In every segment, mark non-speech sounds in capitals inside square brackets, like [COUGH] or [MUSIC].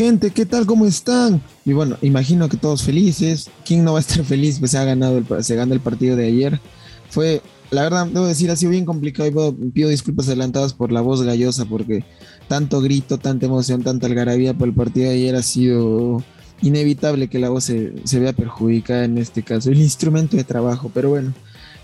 Gente, ¿qué tal? ¿Cómo están? Y bueno, imagino que todos felices. ¿Quién no va a estar [LAUGHS] feliz? Pues se ha ganado el, se ganó el partido de ayer. Fue, la verdad, debo decir, ha sido bien complicado y pido, disculpas adelantadas por la voz gallosa porque tanto grito, tanta emoción, tanta algarabía por el partido de ayer ha sido inevitable que la voz se, vea perjudicada en este caso. El instrumento de trabajo, pero bueno,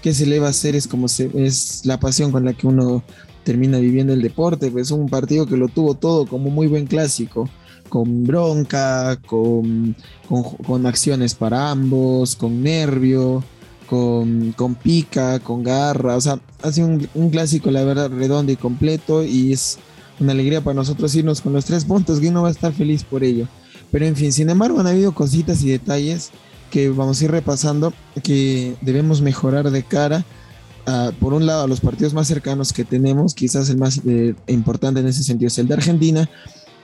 ¿qué se le va a hacer? Es como se, es la pasión con la que uno termina viviendo el deporte. Pues un partido que lo tuvo todo como muy buen clásico con bronca, con, con, acciones para ambos, con nervio, con, con, pica, con garra. O sea, ha sido un, clásico, la verdad, redondo y completo. Y es una alegría para nosotros irnos con los tres puntos. Que uno va a estar feliz por ello. Pero en fin, sin embargo, han habido cositas y detalles que vamos a ir repasando que debemos mejorar de cara. por un lado, a los partidos más cercanos que tenemos, quizás el más eh, importante en ese sentido es el de Argentina,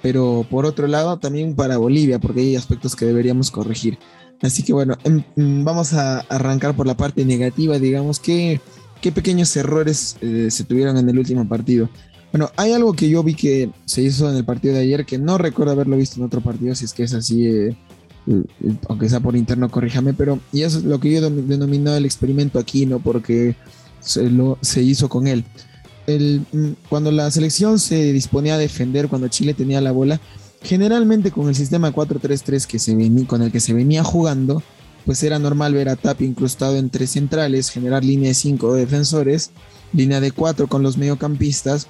pero por otro lado también para Bolivia, porque hay aspectos que deberíamos corregir. Así que bueno, em, em, vamos a arrancar por la parte negativa, digamos, que qué pequeños errores eh, se tuvieron en el último partido. Bueno, hay algo que yo vi que se hizo en el partido de ayer que no recuerdo haberlo visto en otro partido, si es que es así, eh, eh, aunque sea por interno, corríjame, pero y eso es lo que yo denomino el experimento aquí, ¿no? Porque se, lo, se hizo con él el, mm, cuando la selección se disponía a defender, cuando Chile tenía la bola, generalmente con el sistema 4-3-3 que se venía, con el que se venía jugando, pues era normal ver a Tapi incrustado en tres centrales, generar línea de cinco defensores, línea de cuatro con los mediocampistas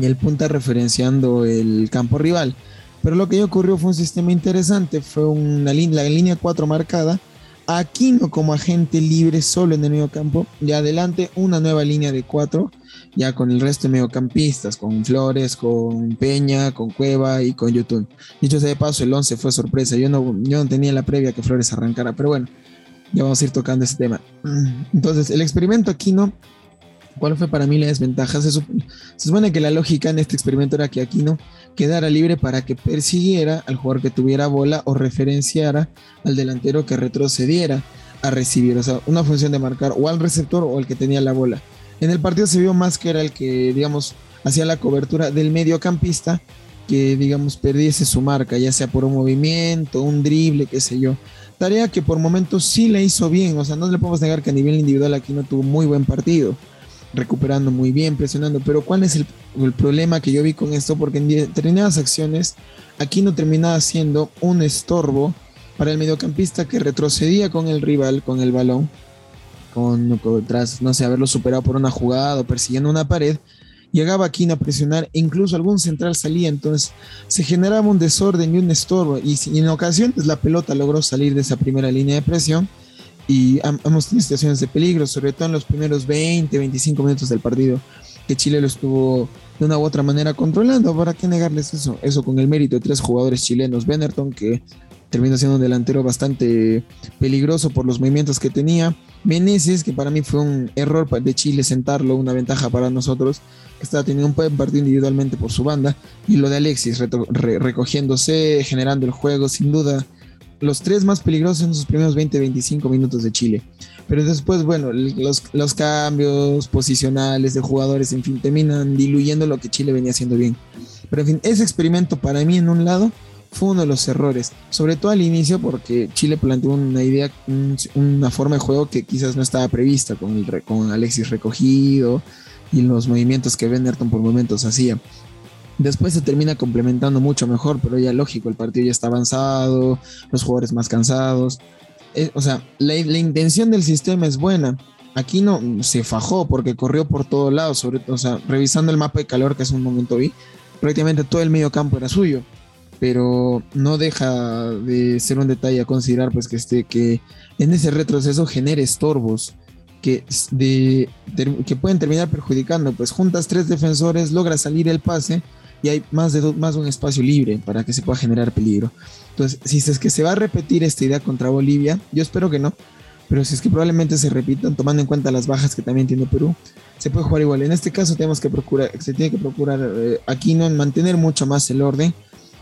y el punta referenciando el campo rival. Pero lo que ocurrió fue un sistema interesante, fue una la línea 4 marcada, Aquino como agente libre solo en el medio campo y adelante una nueva línea de cuatro ya con el resto de mediocampistas, con Flores, con Peña, con Cueva y con Yotun. Dicho sea de paso, el 11 fue sorpresa. Yo no, yo no tenía la previa que Flores arrancara, pero bueno, ya vamos a ir tocando ese tema. [CLEARS THROAT] Entonces, el experimento Aquino, ¿cuál fue para mí la desventaja? Se, supone que la lógica en este experimento era que Aquino quedara libre para que persiguiera al jugador que tuviera bola o referenciara al delantero que retrocediera a recibir. O sea, una función de marcar o al receptor o al que tenía la bola. En el partido se vio más que era el que, digamos, hacía la cobertura del mediocampista que, digamos, perdiese su marca, ya sea por un movimiento, un drible, qué sé yo. Tarea que por momentos sí le hizo bien, o sea, no le podemos negar que a nivel individual aquí no tuvo muy buen partido, recuperando muy bien, presionando, pero ¿cuál es el, problema que yo vi con esto? Porque en determinadas acciones aquí no terminaba siendo un estorbo para el mediocampista que retrocedía con el rival, con el balón, con, tras, no sé, haberlo superado por una jugada o persiguiendo una pared, llegaba Aquino a presionar e incluso algún central salía, entonces se generaba un desorden y un estorbo. Y, en ocasiones la pelota logró salir de esa primera línea de presión y hemos tenido situaciones de peligro, sobre todo en los primeros 20, 25 minutos del partido, que Chile lo estuvo de una u otra manera controlando. ¿Para qué negarles eso? Eso con el mérito de tres jugadores chilenos, Benetton, que terminó siendo un delantero bastante peligroso por los movimientos que tenía, Meneses, que para mí fue un error de Chile sentarlo, una ventaja para nosotros, que estaba teniendo un buen partido individualmente por su banda, y lo de Alexis recogiéndose, generando el juego, sin duda, los tres más peligrosos en sus primeros 20-25 minutos de Chile. Pero después, bueno, los, cambios posicionales de jugadores, en fin, terminan diluyendo lo que Chile venía haciendo bien. Pero en fin, ese experimento para mí en un lado fue uno de los errores, sobre todo al inicio porque Chile planteó una idea, una forma de juego que quizás no estaba prevista con Alexis recogido y los movimientos que Benderton por momentos hacía. Después se termina complementando mucho mejor, pero ya lógico, el partido ya está avanzado, los jugadores más cansados. Eh, o sea, la, intención del sistema es buena. Aquí no se fajó porque corrió por todos lados, sobre, o sea, revisando el mapa de calor que hace un momento vi, prácticamente todo el medio campo era suyo pero no deja de ser un detalle a considerar pues que este que en ese retroceso genere estorbos que, de, que pueden terminar perjudicando pues juntas tres defensores logra salir el pase y hay más de, más de un espacio libre para que se pueda generar peligro. Entonces si es que se va a repetir esta idea contra Bolivia yo espero que no pero si es que probablemente se repitan tomando en cuenta las bajas que también tiene Perú se puede jugar igual. En este caso tenemos que procurar se tiene que procurar eh, aquí no mantener mucho más el orden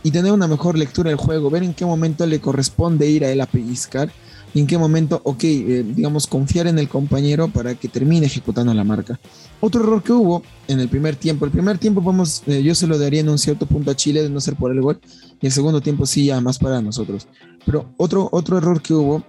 y tener una mejor lectura del juego, ver en qué momento le corresponde ir a él a pellizcar y en qué momento, ok, eh, digamos, confiar en el compañero para que termine ejecutando la marca. Otro error que hubo en el primer tiempo, el primer tiempo vamos, eh, yo se lo daría en un cierto punto a Chile de no ser por el gol, y el segundo tiempo sí, ya más para nosotros. Pero otro, otro error que hubo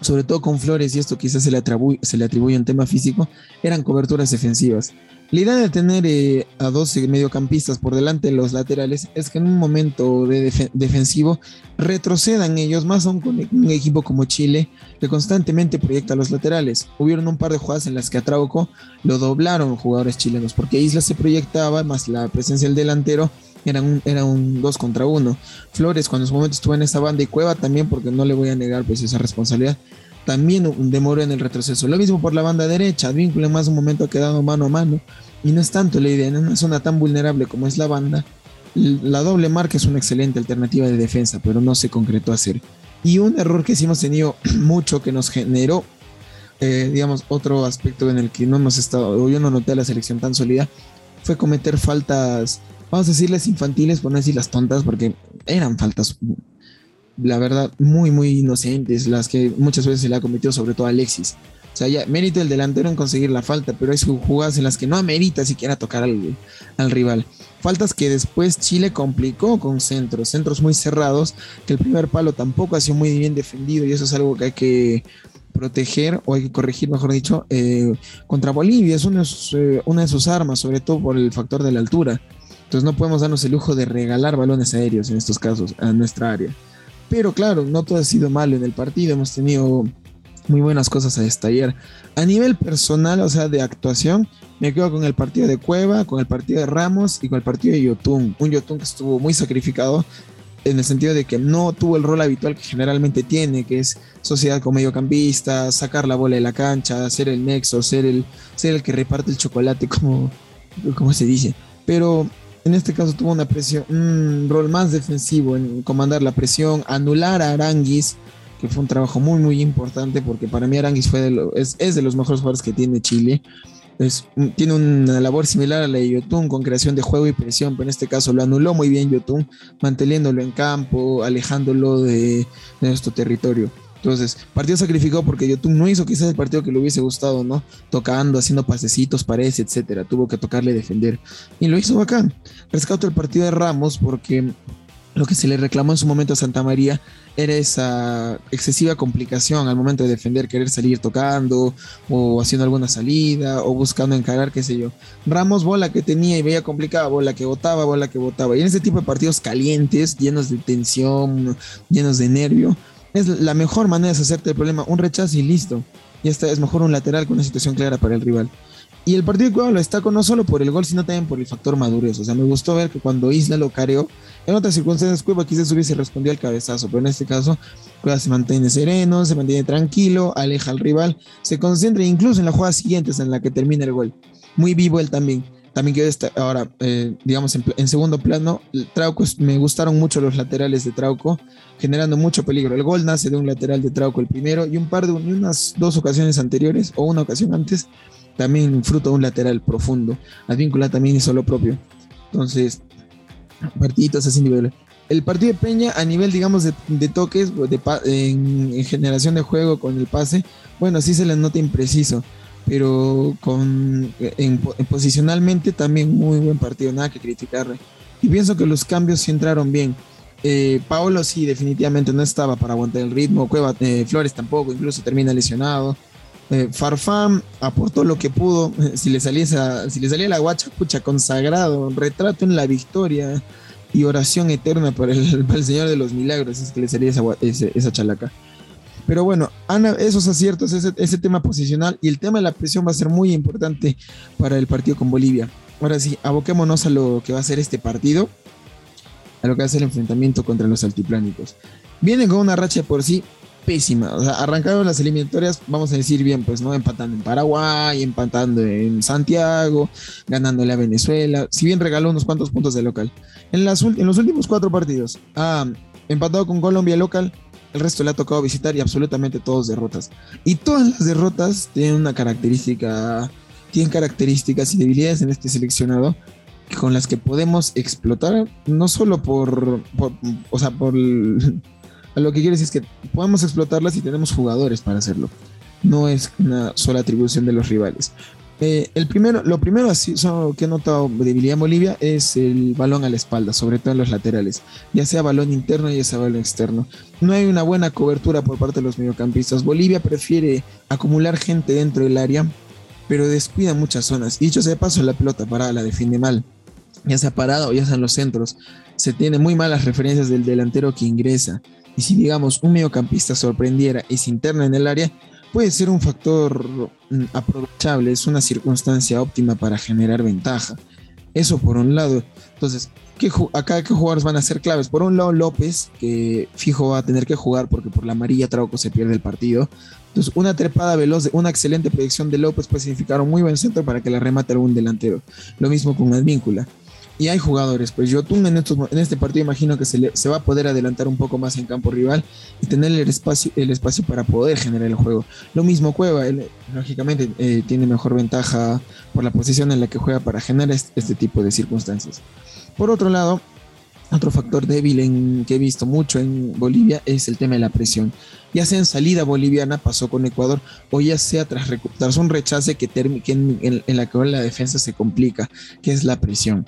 sobre todo con Flores, y esto quizás se le, atribuye, se le atribuye un tema físico, eran coberturas defensivas. La idea de tener eh, a dos mediocampistas por delante de los laterales es que en un momento de defensivo retrocedan ellos, más aún con un equipo como Chile, que constantemente proyecta a los laterales. Hubieron un par de jugadas en las que a Trauco lo doblaron jugadores chilenos, porque Isla se proyectaba, más la presencia del delantero, era un, era un dos contra uno. Flores, cuando en su momento estuvo en esa banda, y Cueva también, porque no le voy a negar pues esa responsabilidad, también demoró en el retroceso. Lo mismo por la banda derecha, Vínculo en más un momento ha quedado mano a mano, y no es tanto la idea, en una zona tan vulnerable como es la banda, la doble marca es una excelente alternativa de defensa, pero no se concretó hacer. Y un error que sí hemos tenido [CLEARS THROAT] mucho, que nos generó, eh, digamos, otro aspecto en el que no hemos estado, o yo no noté a la selección tan sólida, fue cometer faltas vamos a decirles infantiles, por no decir las tontas, porque eran faltas, la verdad, muy, muy inocentes, las que muchas veces se le ha cometido, sobre todo Alexis. O sea, ya mérito el delantero en conseguir la falta, pero hay jugadas en las que no amerita siquiera tocar al, al rival. Faltas que después Chile complicó con centros, centros muy cerrados, que el primer palo tampoco ha sido muy bien defendido y eso es algo que hay que proteger o hay que corregir, mejor dicho, eh, contra Bolivia. Es una, eh, una de sus armas, sobre todo por el factor de la altura. Entonces no podemos darnos el lujo de regalar balones aéreos en estos casos a nuestra área. Pero claro, no todo ha sido malo en el partido, hemos tenido muy buenas cosas a destallar. A nivel personal, o sea, de actuación, me quedo con el partido de Cueva, con el partido de Ramos y con el partido de Yotun. Un Yotun que estuvo muy sacrificado en el sentido de que no tuvo el rol habitual que generalmente tiene, que es sociedad con mediocampista, sacar la bola de la cancha, ser el nexo, ser el, ser el que reparte el chocolate, como, como se dice. Pero en este caso tuvo una presión, un rol más defensivo en comandar la presión, anular a Aranguis, que fue un trabajo muy, muy importante porque para mí Aranguis fue es, de los mejores jugadores que tiene Chile. Es, tiene una labor similar a la de Yotun con creación de juego y presión, pero en este caso lo anuló muy bien Yotun, manteniéndolo en campo, alejándolo de nuestro territorio. Entonces, partido sacrificado porque YouTube no hizo quizás el partido que le hubiese gustado, ¿no? Tocando, haciendo pasecitos, parece, etcétera. Tuvo que tocarle defender. Y lo hizo bacán. Rescato el partido de Ramos porque lo que se le reclamó en su momento a Santa María era esa excesiva complicación al momento de defender, querer salir tocando o haciendo alguna salida o buscando encarar, qué sé yo. Ramos, bola que tenía y veía complicada, bola que botaba, bola que botaba. Y en ese tipo de partidos calientes, llenos de tensión, llenos de nervio, es la mejor manera de hacerte el problema, un rechazo y listo. Y esta es mejor un lateral con una situación clara para el rival. Y el partido de Cueva lo destaco no solo por el gol, sino también por el factor madurez. O sea, me gustó ver que cuando Isla lo careó, en otras circunstancias Cueva quizás hubiese respondido al cabezazo, pero en este caso Cueva se mantiene sereno, se mantiene tranquilo, aleja al rival, se concentra incluso en la jugada siguiente en la que termina el gol. Muy vivo él también. También quiero estar ahora, eh, digamos, en, segundo plano, Trauco, me gustaron mucho los laterales de Trauco, generando mucho peligro. El gol nace de un lateral de Trauco el primero y un par de unas dos ocasiones anteriores o una ocasión antes, también fruto de un lateral profundo. Advíncula también hizo lo propio. Entonces, partiditos así nivel. El partido de Peña a nivel, digamos, de, toques, de, en, en generación de juego con el pase, bueno, sí se le nota impreciso pero con en, posicionalmente también muy buen partido, nada que criticarle. Y pienso que los cambios sí entraron bien. Eh, Paolo sí, definitivamente no estaba para aguantar el ritmo. Cueva, eh, Flores tampoco, incluso termina lesionado. Eh, Farfán aportó lo que pudo. [LAUGHS] Si le, salía si le salía la guacha, pucha, consagrado. Retrato en la victoria y oración eterna para el, [LAUGHS] el Señor de los Milagros. Es que le salía esa, esa chalaca. Pero bueno, esos aciertos, ese, tema posicional y el tema de la presión va a ser muy importante para el partido con Bolivia. Ahora sí, aboquémonos a lo que va a ser este partido, a lo que va a ser el enfrentamiento contra los altiplánicos. Vienen con una racha por sí pésima. O sea, arrancaron las eliminatorias, vamos a decir bien, pues, ¿no? Empatando en Paraguay, empatando en Santiago, ganándole a Venezuela. Si bien regaló unos cuantos puntos de local. En, las, en los últimos cuatro partidos, ha empatado con Colombia local, el resto le ha tocado visitar y absolutamente todos derrotas. Y todas las derrotas tienen una característica, tienen características y debilidades en este seleccionado con las que podemos explotar, no solo por, o sea, por, A [LAUGHS] lo que quiere decir es que podemos explotarlas y tenemos jugadores para hacerlo. No es una sola atribución de los rivales. Eh, el primero, lo primero así, que he notado debilidad en Bolivia es el balón a la espalda, sobre todo en los laterales, ya sea balón interno ya sea balón externo. No hay una buena cobertura por parte de los mediocampistas. Bolivia prefiere acumular gente dentro del área, pero descuida muchas zonas. Dicho sea de paso, la pelota parada la defiende mal, ya sea parada o ya sea en los centros. Se tiene muy malas referencias del delantero que ingresa. Y si digamos un mediocampista sorprendiera y se interna en el área, puede ser un factor mm, aprovechable, es una circunstancia óptima para generar ventaja. Eso por un lado. Entonces, ¿qué, acá qué jugadores van a ser claves? Por un lado, López, que fijo va a tener que jugar porque por la amarilla Trauco se pierde el partido. Entonces, una trepada veloz, una excelente predicción de López puede significar un muy buen centro para que la remate algún delantero. Lo mismo con Advíncula y hay jugadores. Pues Yotun en, en este partido imagino que se, se va a poder adelantar un poco más en campo rival y tener el espacio, el espacio para poder generar el juego. Lo mismo Cueva, él, lógicamente eh, tiene mejor ventaja por la posición en la que juega para generar este, tipo de circunstancias. Por otro lado, otro factor débil en, que he visto mucho en Bolivia es el tema de la presión. Ya sea en salida boliviana, pasó con Ecuador, o ya sea tras, un rechace que, que en, en, la que la defensa se complica, que es la presión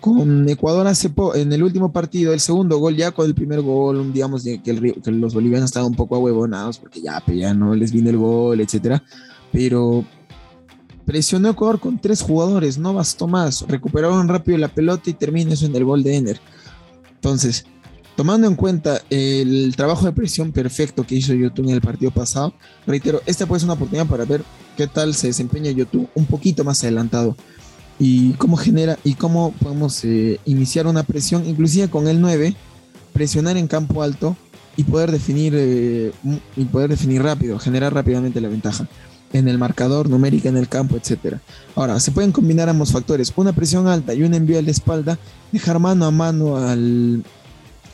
con Ecuador hace en el último partido, el segundo gol, ya con el primer gol, digamos que, que los bolivianos estaban un poco ahuevonados porque ya, pues no les viene el gol, etcétera. Pero presionó Ecuador con tres jugadores, no bastó más. Recuperaron rápido la pelota y termina eso en el gol de Ener. Entonces, tomando en cuenta el trabajo de presión perfecto que hizo YouTube en el partido pasado, reitero, esta puede ser una oportunidad para ver qué tal se desempeña YouTube un poquito más adelantado y cómo genera y cómo podemos eh, iniciar una presión, inclusive con el 9, presionar en campo alto y poder definir eh, y poder definir rápido, generar rápidamente la ventaja en el marcador, numérica en el campo, etcétera. Ahora, se pueden combinar ambos factores, una presión alta y un envío a la espalda, dejar mano a mano al,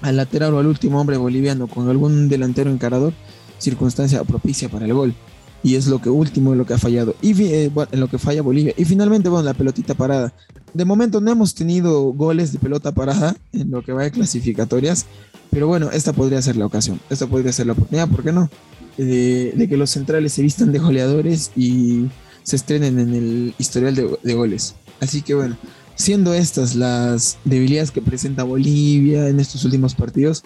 al lateral o al último hombre boliviano con algún delantero encarador, circunstancia propicia para el gol y es lo que último en lo que ha fallado. Y eh, en lo que falla Bolivia. Y finalmente bueno la pelotita parada. De momento no hemos tenido goles de pelota parada en lo que va de clasificatorias pero bueno esta podría ser la ocasión. Esta podría ser la oportunidad ¿por qué no? de, que los centrales se vistan de goleadores y se estrenen en el historial de, goles. Así que bueno siendo estas las debilidades que presenta Bolivia en estos últimos partidos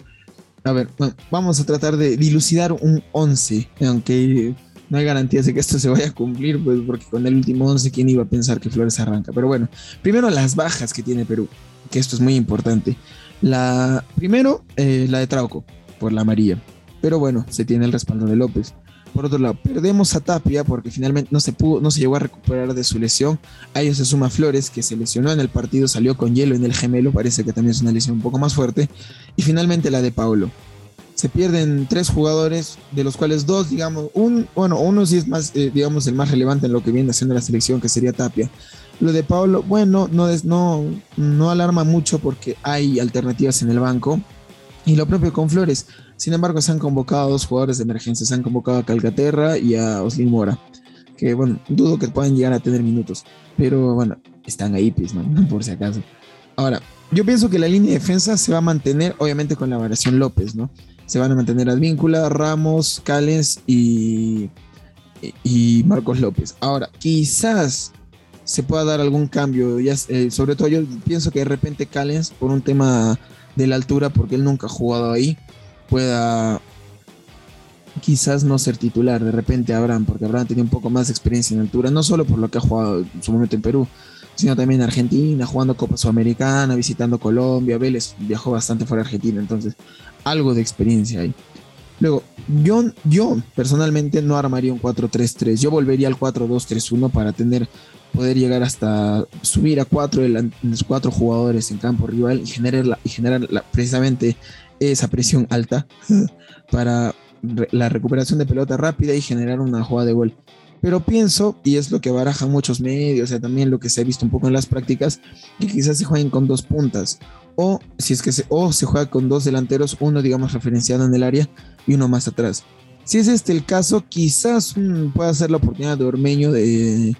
a ver, bueno, vamos a tratar de dilucidar un 11, aunque no hay garantías de que esto se vaya a cumplir, pues porque con el último 11, ¿quién iba a pensar que Flores arranca? Pero bueno, primero las bajas que tiene Perú, que esto es muy importante. La, primero, eh, la de Trauco, por la amarilla. Pero bueno, se tiene el respaldo de López. Por otro lado, perdemos a Tapia porque finalmente no se pudo, no se llegó a recuperar de su lesión. A ellos se suma Flores, que se lesionó en el partido, salió con hielo en el gemelo, parece que también es una lesión un poco más fuerte. Y finalmente la de Paulo se pierden tres jugadores, de los cuales dos, digamos, un, bueno, uno sí es más, eh, digamos, el más relevante en lo que viene haciendo la selección, que sería Tapia. Lo de Pablo, bueno, no, no, no alarma mucho porque hay alternativas en el banco. Y lo propio con Flores. Sin embargo, se han convocado dos jugadores de emergencia. Se han convocado a Calcaterra y a Oslin Mora. Que, bueno, dudo que puedan llegar a tener minutos. Pero, bueno, están ahí, pues, ¿no? [LAUGHS] Por si acaso. Ahora, yo pienso que la línea de defensa se va a mantener, obviamente, con la variación López, ¿no? Se van a mantener Advíncula, Ramos, Cales y, y Marcos López. Ahora, quizás se pueda dar algún cambio, eh, sobre todo yo pienso que de repente Callens, por un tema de la altura, porque él nunca ha jugado ahí, pueda quizás no ser titular, de repente Abraham, porque Abraham tiene un poco más de experiencia en altura, no solo por lo que ha jugado en su momento en Perú, sino también en Argentina, jugando Copa Sudamericana, visitando Colombia, Vélez viajó bastante fuera de Argentina, entonces algo de experiencia ahí. Luego, yo, yo personalmente no armaría un 4-3-3, yo volvería al 4-2-3-1 para tener, poder llegar hasta subir a cuatro, los cuatro jugadores en campo rival y generar, y generar precisamente esa presión alta [LAUGHS] para la recuperación de pelota rápida y generar una jugada de gol. Pero pienso, y es lo que barajan muchos medios, o sea, también lo que se ha visto un poco en las prácticas, que quizás se jueguen con dos puntas. O si es que se, o se juega con dos delanteros, uno digamos referenciado en el área y uno más atrás. Si es este el caso, quizás mm, pueda ser la oportunidad de Ormeño de,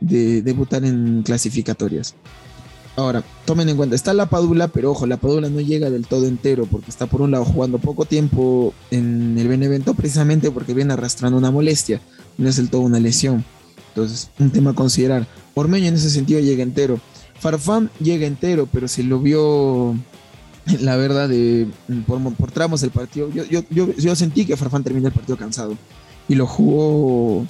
de debutar en clasificatorias. Ahora, tomen en cuenta, está la Padula, pero ojo, la Padula no llega del todo entero porque está por un lado jugando poco tiempo en el Benevento precisamente porque viene arrastrando una molestia, no es del todo una lesión. Entonces, un tema a considerar. Ormeño en ese sentido llega entero. Farfán llega entero, pero se lo vio, la verdad, de, por, tramos del partido. Yo, yo, sentí que Farfán terminó el partido cansado y lo jugó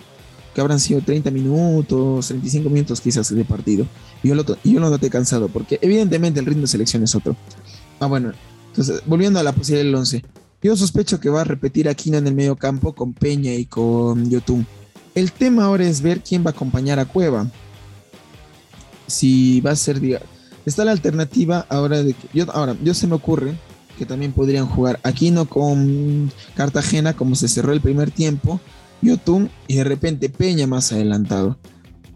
que habrán sido 30 minutos, 35 minutos quizás de partido. Y yo lo, yo lo noté cansado, porque evidentemente el ritmo de selección es otro. Ah, bueno, entonces, volviendo a la posibilidad del 11. Yo sospecho que va a repetir Aquino en el medio campo con Peña y con Yotun. El tema ahora es ver quién va a acompañar a Cueva. Si va a ser, diga, está la alternativa ahora de que, yo, ahora, yo se me ocurre que también podrían jugar Aquino con Cartagena como se cerró el primer tiempo Yotun y de repente Peña más adelantado.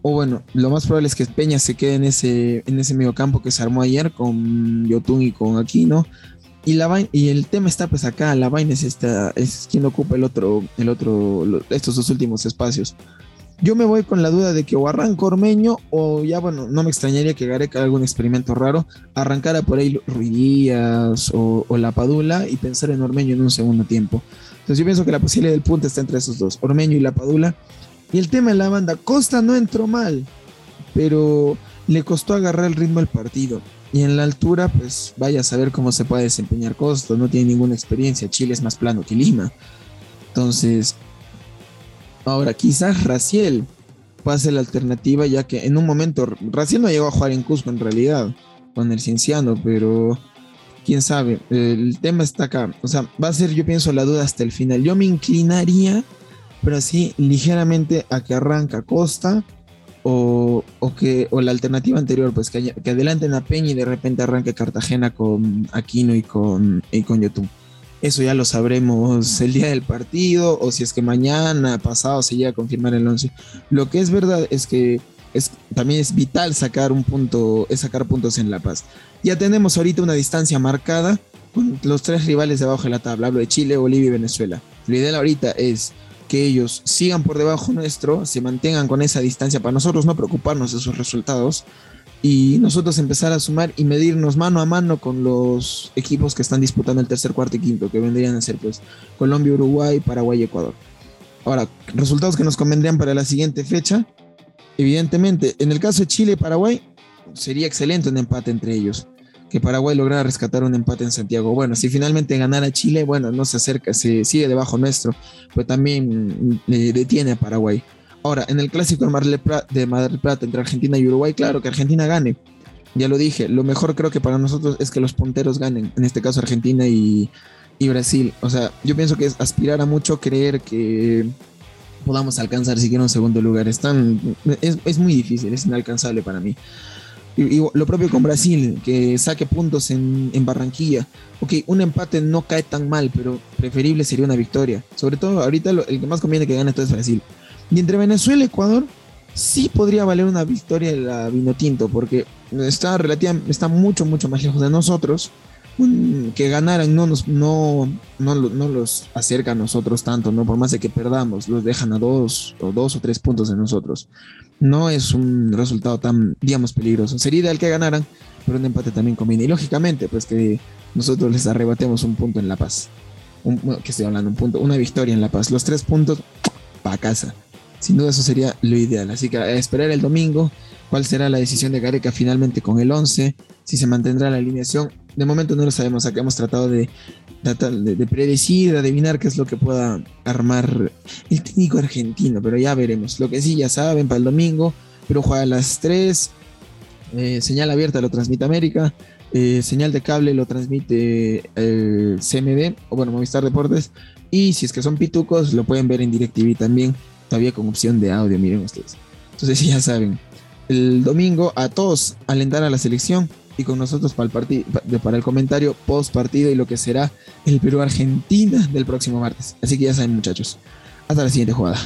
O bueno, lo más probable es que Peña se quede en ese, en ese medio campo que se armó ayer con Yotun y con Aquino. Y, la y el tema está pues acá, la vaina es, esta, es quien ocupa el otro, el otro, estos dos últimos espacios. Yo me voy con la duda de que o arranca Ormeño o ya, bueno, no me extrañaría que Gareca haga algún experimento raro, arrancara por ahí Ruidías o, o La Padula y pensar en Ormeño en un segundo tiempo. Entonces yo pienso que la posibilidad del punto está entre esos dos, Ormeño y La Padula. Y el tema de la banda, Costa no entró mal, pero le costó agarrar el ritmo del partido. Y en la altura, pues vaya a saber cómo se puede desempeñar Costa, no tiene ninguna experiencia, Chile es más plano que Lima. Entonces, ahora quizás Raciel pase la alternativa, ya que en un momento, Raciel no llegó a jugar en Cusco en realidad, con el Cienciano, pero quién sabe, el tema está acá. O sea, va a ser, yo pienso, la duda hasta el final. Yo me inclinaría, pero así ligeramente a que arranca Costa o, que, o la alternativa anterior, pues que, que adelanten a Peña y de repente arranque Cartagena con Aquino y con, y con Yotun. Eso ya lo sabremos el día del partido o si es que mañana, pasado, se llega a confirmar el 11. Lo que es verdad es que es, también es vital sacar un punto, sacar puntos en La Paz. Ya tenemos ahorita una distancia marcada con los tres rivales debajo de la tabla. Hablo de Chile, Bolivia y Venezuela. Lo ideal ahorita es que ellos sigan por debajo nuestro, se mantengan con esa distancia para nosotros no preocuparnos de sus resultados y nosotros empezar a sumar y medirnos mano a mano con los equipos que están disputando el tercer, cuarto y quinto, que vendrían a ser pues Colombia, Uruguay, Paraguay y Ecuador. Ahora, resultados que nos convendrían para la siguiente fecha. Evidentemente, en el caso de Chile y Paraguay, sería excelente un empate entre ellos. Que Paraguay lograra rescatar un empate en Santiago. Bueno, si finalmente ganara Chile, bueno, no se acerca, se sigue debajo nuestro, pues también le detiene a Paraguay. Ahora, en el clásico de Mar del Plata entre Argentina y Uruguay, claro que Argentina gane. Ya lo dije, lo mejor creo que para nosotros es que los punteros ganen, en este caso Argentina y, y Brasil. O sea, yo pienso que es aspirar a mucho creer que podamos alcanzar siquiera un segundo lugar. Es, es, es muy difícil, es inalcanzable para mí. Y, lo propio con Brasil, que saque puntos en, en, Barranquilla. Ok, un empate no cae tan mal, pero preferible sería una victoria. Sobre todo ahorita el que más conviene que gane todo es Brasil. Y entre Venezuela y Ecuador, sí podría valer una victoria la vino tinto, porque está, relativamente, está mucho, mucho más lejos de nosotros que ganaran no nos no, no, no, los acerca a nosotros tanto, ¿no? Por más de que perdamos, los dejan a dos o dos o tres puntos de nosotros. No es un resultado tan, digamos, peligroso. Sería ideal que ganaran, pero un empate también conviene. Y lógicamente, pues que nosotros les arrebatemos un punto en La Paz. Un, que estoy hablando, un punto, una victoria en La Paz. Los tres puntos para casa. Sin duda eso sería lo ideal. Así que esperar el domingo cuál será la decisión de Gareca finalmente con el 11, si se mantendrá la alineación de momento no lo sabemos. Acá hemos tratado de, de, predecir, de adivinar qué es lo que pueda armar el técnico argentino, pero ya veremos. Lo que sí, ya saben, para el domingo, pero juega a las 3. Eh, señal abierta lo transmite América. Eh, señal de cable lo transmite el CMD, o bueno, Movistar Deportes. Y si es que son pitucos, lo pueden ver en DirecTV también, todavía con opción de audio, miren ustedes. Entonces, ya saben, el domingo a todos alentar a la selección y con nosotros para el, para el comentario post partido y lo que será el Perú-Argentina del próximo martes. Así que ya saben muchachos, hasta la siguiente jugada.